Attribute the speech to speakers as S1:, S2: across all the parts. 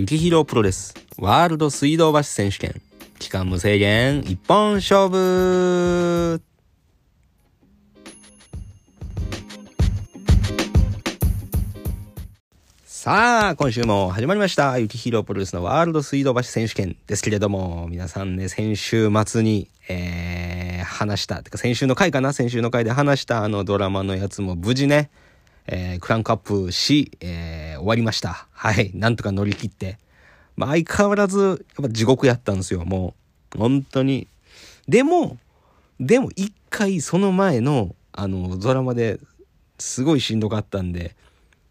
S1: 雪広プロレスワールド水道橋選手権期間無制限一本勝負さあ、今週も始まりました。雪広プロレスのワールド水道橋選手権ですけれども、皆さんね、先週末に、えー、話した、てか先週の回かな先週の回で話したあのドラマのやつも無事ね、えー、クランクアップし、えー、終わりました。はい。なんとか乗り切って。まあ、相変わらず、やっぱ地獄やったんですよ。もう、本当に。でも、でも一回その前の、あの、ドラマですごいしんどかったんで、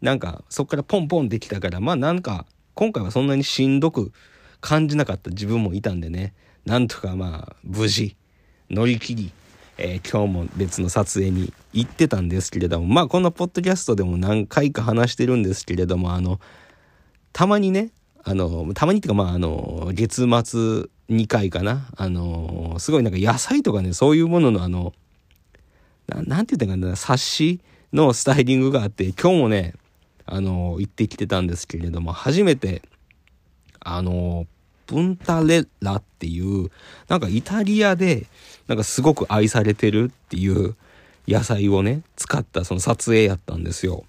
S1: なんか、そっからポンポンできたから、まあなんか、今回はそんなにしんどく感じなかった自分もいたんでね、なんとかまあ、無事、乗り切り、えー、今日も別の撮影に行ってたんですけれども、まあこのポッドキャストでも何回か話してるんですけれども、あの、たまにね、あの、たまにっていうかまああの、月末2回かな、あの、すごいなんか野菜とかね、そういうもののあの、ななんて言ったかな、冊子のスタイリングがあって、今日もね、あの、行ってきてたんですけれども、初めて、あの、プンタレラっていう、なんかイタリアで、なんかすごく愛されてるっていう野菜をね、使ったその撮影やったんですよ。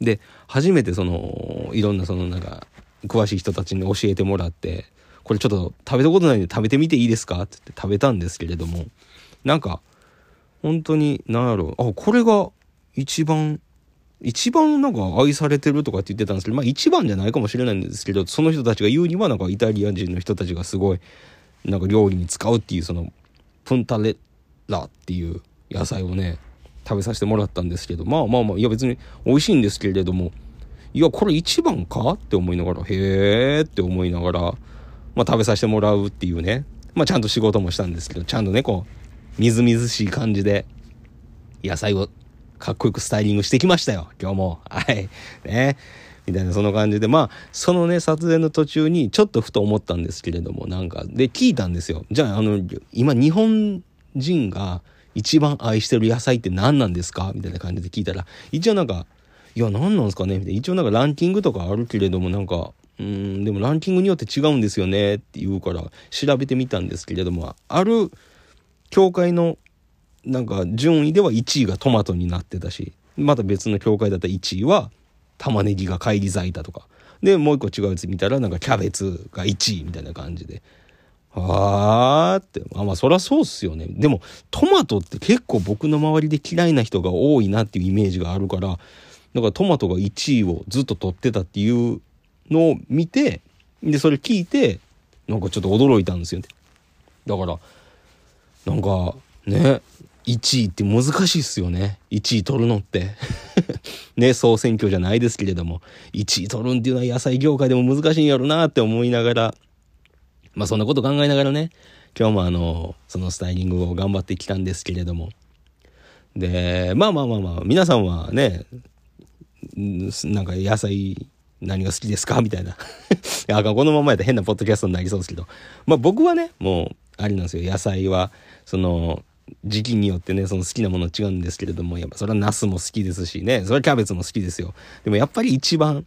S1: で、初めてその、いろんなそのなんか、詳しい人たちに教えてもらって、これちょっと食べたことないんで食べてみていいですか？って言って食べたんですけれども、なんか、本当に、なんやろう、あ、これが一番、一番なんか愛されてるとかって言ってたんですけど、まあ一番じゃないかもしれないんですけど、その人たちが言うにはなんかイタリア人の人たちがすごい、なんか料理に使うっていうそのプンタレッラっていう野菜をね、食べさせてもらったんですけど、まあまあまあ、いや別に美味しいんですけれども、いや、これ一番か？って思いながら、へーって思いながら、まあ食べさせてもらうっていうね、まあちゃんと仕事もしたんですけど、ちゃんとね、こう、みずみずしい感じで、野菜をかっこよくスタイリングしてきましたよ、今日も。はい。ね。みたいな、その感じで、まあ、そのね、撮影の途中に、ちょっとふと思ったんですけれども、なんか、で、聞いたんですよ。じゃあ、あの、今、日本人が一番愛してる野菜って何なんですか？みたいな感じで聞いたら、一応なんか、いや、何なんですかね？みたいな。一応なんかランキングとかあるけれども、なんか、うん、でもランキングによって違うんですよね？って言うから、調べてみたんですけれども、ある教会のなんか順位では1位がトマトになってたし、また別の教会だったら1位は玉ねぎが返り咲いたとか。で、もう一個違うやつ見たら、なんかキャベツが1位みたいな感じで。はーって。あ、まあそりゃそうっすよね。でも、トマトって結構僕の周りで嫌いな人が多いなっていうイメージがあるから、だからトマトが1位をずっと取ってたっていうのを見て、で、それ聞いて、なんかちょっと驚いたんですよね。だから、なんか、ね、1位って難しいっすよね。1位取るのって。ね、総選挙じゃないですけれども、1位取るんっていうのは野菜業界でも難しいんやろなって思いながら、まあそんなこと考えながらね、今日もあの、そのスタイリングを頑張ってきたんですけれども。で、まあまあまあまあ、皆さんはね、なんか野菜何が好きですか？みたいな。いや、このままやったら変なポッドキャストになりそうですけど。まあ僕はね、もう、あれなんですよ。野菜は、その、時期によってね、その好きなもの違うんですけれども、やっぱそれはナスも好きですしね、それはキャベツも好きですよ。でもやっぱり一番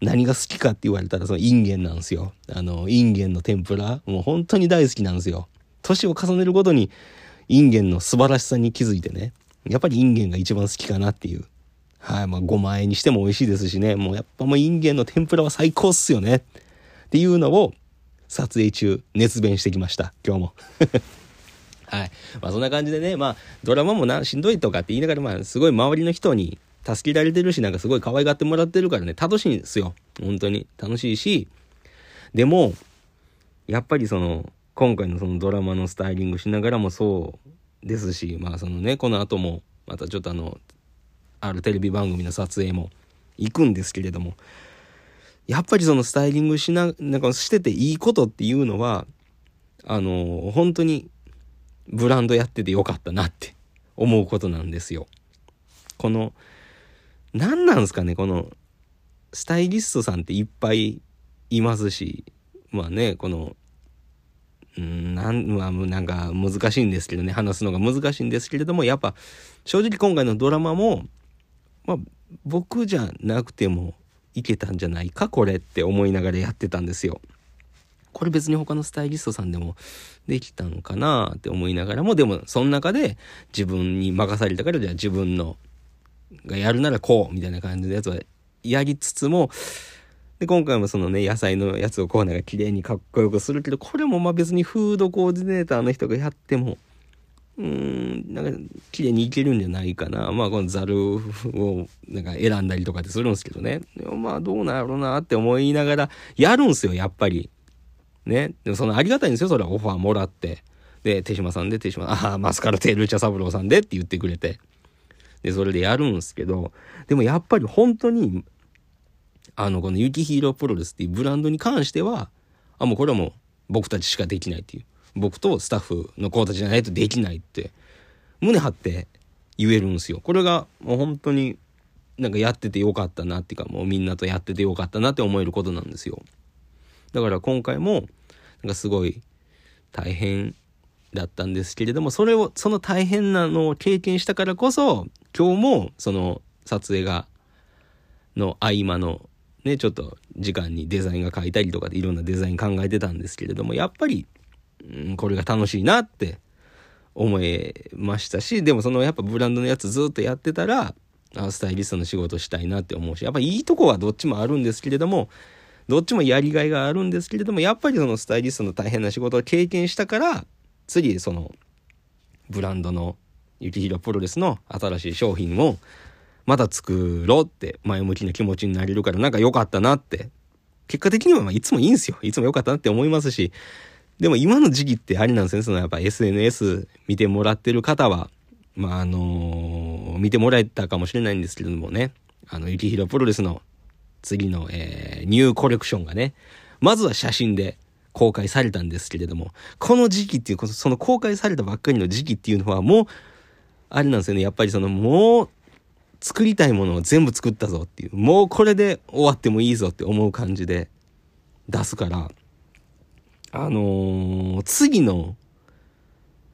S1: 何が好きかって言われたら、そのインゲンなんですよ。あの、インゲンの天ぷら、もう本当に大好きなんですよ。年を重ねるごとにインゲンの素晴らしさに気づいてね、やっぱりインゲンが一番好きかなっていう。はい、まあ5万円にしても美味しいですしね、もうやっぱもうインゲンの天ぷらは最高っすよね。っていうのを撮影中熱弁してきました、今日も。はい。まあそんな感じでね、まあドラマもな、しんどいとかって言いながら、まあすごい周りの人に助けられてるし、なんかすごい可愛がってもらってるからね、楽しいんですよ。本当に。楽しいし、でも、やっぱりその、今回のそのドラマのスタイリングしながらもそうですし、まあそのね、この後も、またちょっとあの、あるテレビ番組の撮影も行くんですけれども、やっぱりそのスタイリングしな、なんかしてていいことっていうのは、あの、本当にブランドやっててよかったなって思うことなんですよ。この、何なんですかね、この、スタイリストさんっていっぱいいますし、まあね、この、うんなん、まあ、なんか難しいんですけどね、話すのが難しいんですけれども、やっぱ、正直今回のドラマも、まあ、僕じゃなくてもいけたんじゃないかこれって思いながらやってたんですよ。これ別に他のスタイリストさんでもできたんかなって思いながらもでもその中で自分に任されたからじゃあ自分のがやるならこうみたいな感じのやつはやりつつもで今回もそのね野菜のやつをコーナーが綺麗にかっこよくするけどこれもまあ別にフードコーディネーターの人がやってもうーんなんか綺麗にいけるんじゃないかな。まあこのザルをなんか選んだりとかってするんですけどね。まあどうなんやろうなって思いながらやるんすよやっぱり。ね。でもそのありがたいんですよそれは。オファーもらって。で手島さんで手島ああマスカラテール茶三郎さんでって言ってくれて。でそれでやるんすけどでもやっぱり本当にあのこのユキヒーロープロレスっていうブランドに関してはあもうこれはもう僕たちしかできないっていう。僕とスタッフの子たちじゃないとできないって胸張って言えるんですよ。これがもう本当になんかやっててよかったなっていうかもうみんなとやっててよかったなって思えることなんですよ。だから今回もなんかすごい大変だったんですけれどもそれをその大変なのを経験したからこそ今日もその撮影がの合間のねちょっと時間にデザインが書いたりとかでいろんなデザイン考えてたんですけれどもやっぱり、うん、これが楽しいなって思えましたしでもそのやっぱブランドのやつずっとやってたらスタイリストの仕事したいなって思うしやっぱいいとこはどっちもあるんですけれどもどっちもやりがいがあるんですけれどもやっぱりそのスタイリストの大変な仕事を経験したから次そのブランドの雪広プロレスの新しい商品をまた作ろうって前向きな気持ちになれるからなんか良かったなって。結果的にはまあいつもいいんですよ。いつも良かったなって思いますし。でも今の時期ってありなんですね。そのやっぱ SNS 見てもらってる方はまああのー、見てもらえたかもしれないんですけれどもね。あの雪広プロレスの次の、えー、ニューコレクションがねまずは写真で公開されたんですけれども、この時期っていう、その公開されたばっかりの時期っていうのはもう、あれなんですよね。やっぱりそのもう、作りたいものを全部作ったぞっていう、もうこれで終わってもいいぞって思う感じで出すから、あのー、次の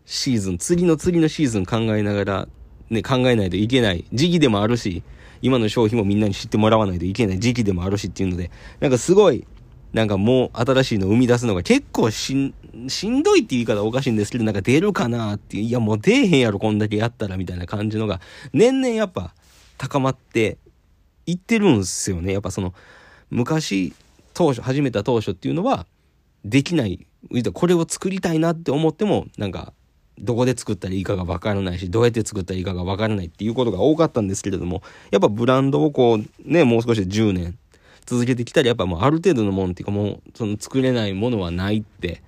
S1: シーズン、次の次のシーズン考えながら、ね、考えないといけない時期でもあるし、今の商品もみんなに知ってもらわないといけない時期でもあるしっていうので、なんかすごい、なんかもう新しいのを生み出すのが結構しん、しんどいっていう言い方おかしいんですけど、なんか出るかなっていう、いやもう出えへんやろこんだけやったらみたいな感じのが、年々やっぱ高まっていってるんすよね。やっぱその、昔、当初、始めた当初っていうのは、できない、これを作りたいなって思っても、なんか、どこで作ったらいいかがわからないし、どうやって作ったらいいかがわからないっていうことが多かったんですけれども、やっぱブランドをこう、ね、もう少しで10年、続けてきたらやっぱもうある程度のもんっていうかもうその作れないものはないって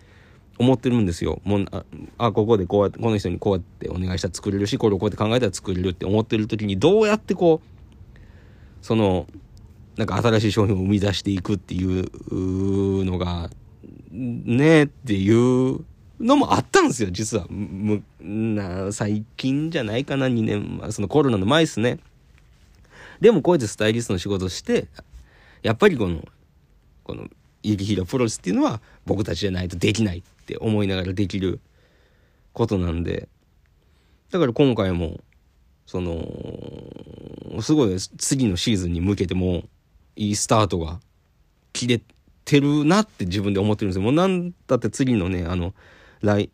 S1: 思ってるんですよ。もうああここでこうやってこの人にこうやってお願いしたら作れるしこれをこうやって考えたら作れるって思ってる時にどうやってこうそのなんか新しい商品を生み出していくっていうのがねえっていうのもあったんですよ実は。むな最近じゃないかな2年。そのコロナの前ですね。でもこうやってスタイリストの仕事してやっぱりこのこの雪広プロレスっていうのは僕たちじゃないとできないって思いながらできることなんで。だから今回もそのすごい次のシーズンに向けてもいいスタートが切れてるなって自分で思ってるんですよ。もうなんだって次のねあの来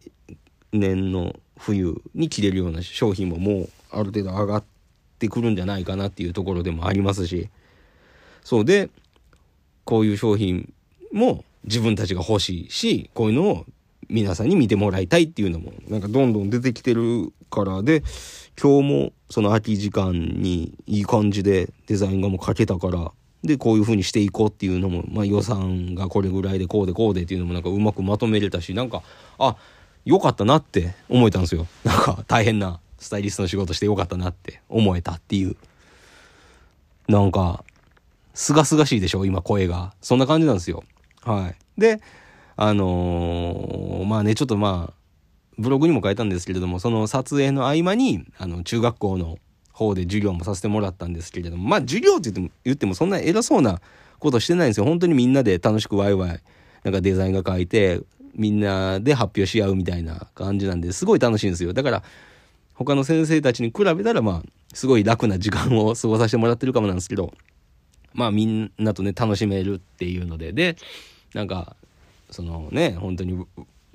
S1: 年の冬に着れるような商品ももうある程度上がってくるんじゃないかなっていうところでもありますし。そう。で、こういう商品も自分たちが欲しいし、こういうのを皆さんに見てもらいたいっていうのも、なんかどんどん出てきてるからで、今日もその空き時間にいい感じでデザインがもう書けたから、で、こういう風にしていこうっていうのも、まあ予算がこれぐらいでこうでこうでっていうのもなんかうまくまとめれたし、なんか、あ、良かったなって思えたんですよ。なんか大変なスタイリストの仕事してよかったなって思えたっていう。なんか、すがすがしいでしょ今声が。そんな感じなんですよ。はい。で、あのー、まあね、ちょっとまあ、ブログにも書いたんですけれども、その撮影の合間に、あの、中学校の方で授業もさせてもらったんですけれども、まあ、授業って言っても、言ってもそんな偉そうなことしてないんですよ。本当にみんなで楽しくワイワイ、なんかデザインが書いて、みんなで発表し合うみたいな感じなんで、すごい楽しいんですよ。だから、他の先生たちに比べたら、まあ、すごい楽な時間を過ごさせてもらってるかもなんですけど、まあみんなとね、楽しめるっていうので、で、なんか、そのね、本当に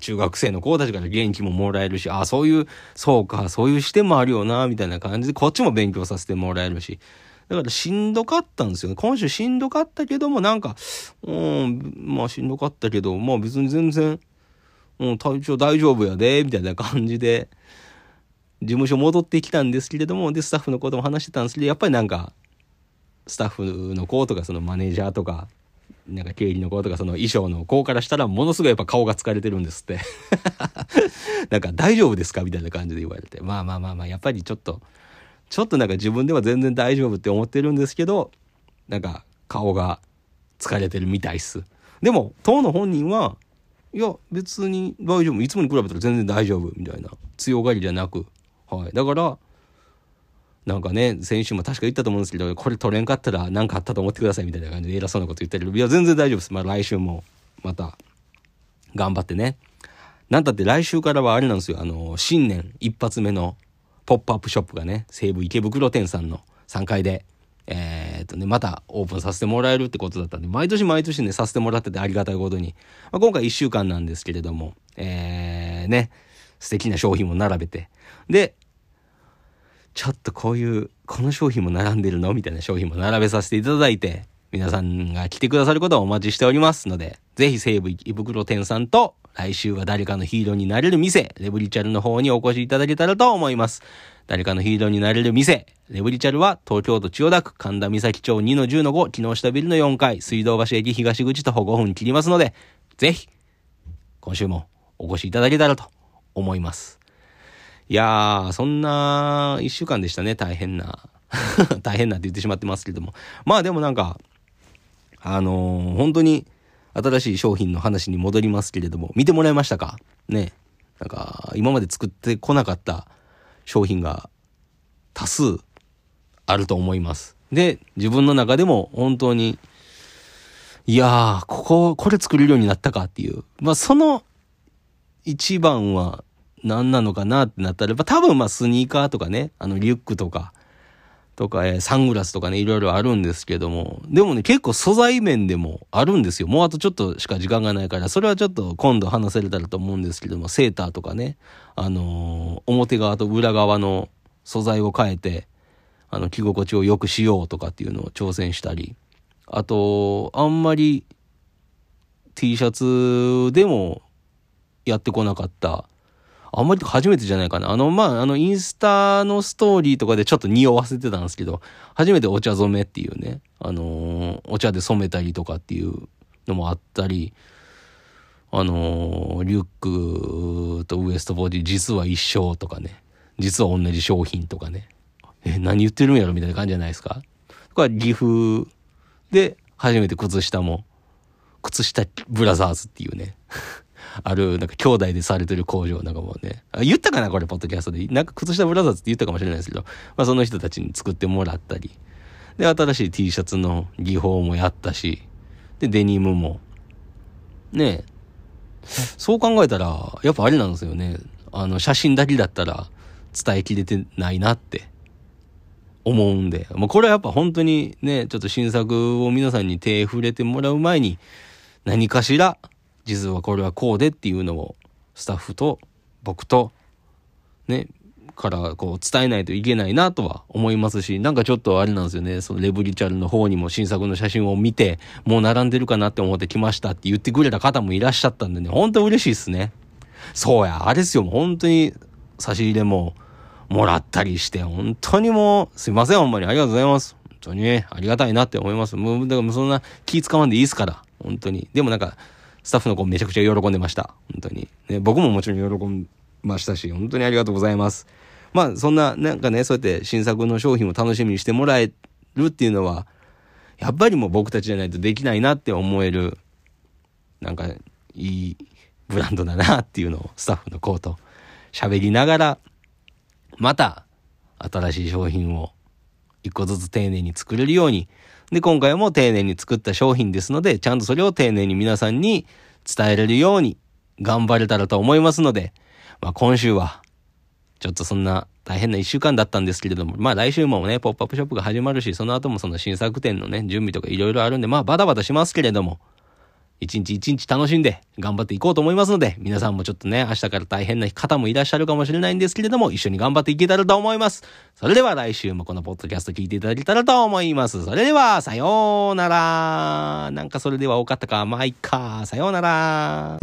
S1: 中学生の子たちから元気ももらえるし、ああ、そういう、そうか、そういう視点もあるよな、みたいな感じで、こっちも勉強させてもらえるし、だからしんどかったんですよね。今週しんどかったけども、なんか、うん、まあしんどかったけど、まあ別に全然、うん、体調大丈夫やで、みたいな感じで、事務所戻ってきたんですけれども、で、スタッフのことも話してたんですけど、やっぱりなんか、スタッフの子とか、そのマネージャーとか、なんか経理の子とかその衣装の子からしたらものすごいやっぱ顔が疲れてるんですって なんか大丈夫ですかみたいな感じで言われて。まあまあまあまあ、やっぱりちょっと、ちょっとなんか自分では全然大丈夫って思ってるんですけど、なんか顔が疲れてるみたいっす。でも、当の本人は、いや、別に大丈夫。いつもに比べたら全然大丈夫。みたいな。強がりじゃなく。はい。だから、なんかね、先週も確か言ったと思うんですけど、これ取れんかったら何かあったと思ってくださいみたいな感じで偉そうなこと言ったけど、いや、全然大丈夫です。まあ来週もまた頑張ってね。なんたって来週からはあれなんですよ。あの、新年一発目のポップアップショップがね、西武池袋店さんの3階で、えー、っとね、またオープンさせてもらえるってことだったんで、毎年毎年ね、させてもらっててありがたいことに。まあ、今回1週間なんですけれども、えー、ね、素敵な商品も並べて。で、ちょっとこういう、この商品も並んでるの？みたいな商品も並べさせていただいて、皆さんが来てくださることをお待ちしておりますので、ぜひ西武池袋店さんと、来週は誰かのヒーローになれる店、レブリチャルの方にお越しいただけたらと思います。誰かのヒーローになれる店、レブリチャルは東京都千代田区神田岬町2-10-5木下ビルの4階、水道橋駅東口徒歩5分切りますので、ぜひ、今週もお越しいただけたらと思います。いやー、そんな一週間でしたね、大変な。大変なって言ってしまってますけども。まあでもなんか、あのー、本当に新しい商品の話に戻りますけれども、見てもらいましたか？ね。なんか、今まで作ってこなかった商品が多数あると思います。で、自分の中でも本当に、いやー、ここ、これ作れるようになったかっていう。まあ、その一番は何なのかなってなったら、多分まあスニーカーとかね、あのリュックとか、とか、え、サングラスとかね、いろいろあるんですけども、でもね、結構素材面でもあるんですよ。もうあとちょっとしか時間がないから、それはちょっと今度話せれたらと思うんですけども、セーターとかね、あのー、表側と裏側の素材を変えて、あの、着心地を良くしようとかっていうのを挑戦したり、あと、あんまり T シャツでもやってこなかった、あんまり初めてじゃないかな。あの、まあ、あの、インスタのストーリーとかでちょっと匂わせてたんですけど、初めてお茶染めっていうね、あのー、お茶で染めたりとかっていうのもあったり、あのー、リュックとウエストボディ実は一緒とかね、実は同じ商品とかね、え、何言ってるんやろみたいな感じじゃないですか。とか、岐阜で初めて靴下も、靴下ブラザーズっていうね。ある、なんか兄弟でされてる工場なんかもね、言ったかなこれ、ポッドキャストで。なんか靴下ブラザーズって言ったかもしれないですけど、まあその人たちに作ってもらったり、で、新しい T シャツの技法もやったし、で、デニムも、ねえ。そう考えたら、やっぱあれなんですよね。あの、写真だけだったら伝えきれてないなって。思うんで、もうこれはやっぱ本当にね、ちょっと新作を皆さんに手触れてもらう前に、何かしら実はこれはこうでっていうのをスタッフと僕とねからこう伝えないといけないなとは思いますし、なんかちょっとあれなんですよね、そのレブリチャルの方にも新作の写真を見て、もう並んでるかなって思って来ましたって言ってくれた方もいらっしゃったんでね、本当嬉しいっすね。そうや、あれですよ、もう本当に差し入れももらったりして、本当にもう、すいません、ほんまにありがとうございます。本当にね、ありがたいなって思います。もう、だからそんな気使わんでいいっすから、本当に。でもなんか、スタッフの子めちゃくちゃ喜んでました。本当に。ね、僕ももちろん喜んましたし、本当にありがとうございます。まあ、そんな、なんかね、そうやって新作の商品を楽しみにしてもらえるっていうのは、やっぱりもう僕たちじゃないとできないなって思える、なんか、いいブランドだなっていうのをスタッフの子と喋りながら、また、新しい商品を一個ずつ丁寧に作れるようにで、今回も丁寧に作った商品ですので、ちゃんとそれを丁寧に皆さんに伝えれるように頑張れたらと思いますので、まあ今週は、ちょっとそんな大変な一週間だったんですけれども、まあ来週もね、ポップアップショップが始まるし、その後もその新作展のね、準備とかいろいろあるんで、まあバタバタしますけれども、一日一日楽しんで頑張っていこうと思いますので、皆さんもちょっとね、明日から大変な方もいらっしゃるかもしれないんですけれども、一緒に頑張っていけたらと思います。それでは来週もこのポッドキャスト聞いていただけたらと思います。それでは、さようなら。なんかそれでは多かったか、まあいっか。さようなら。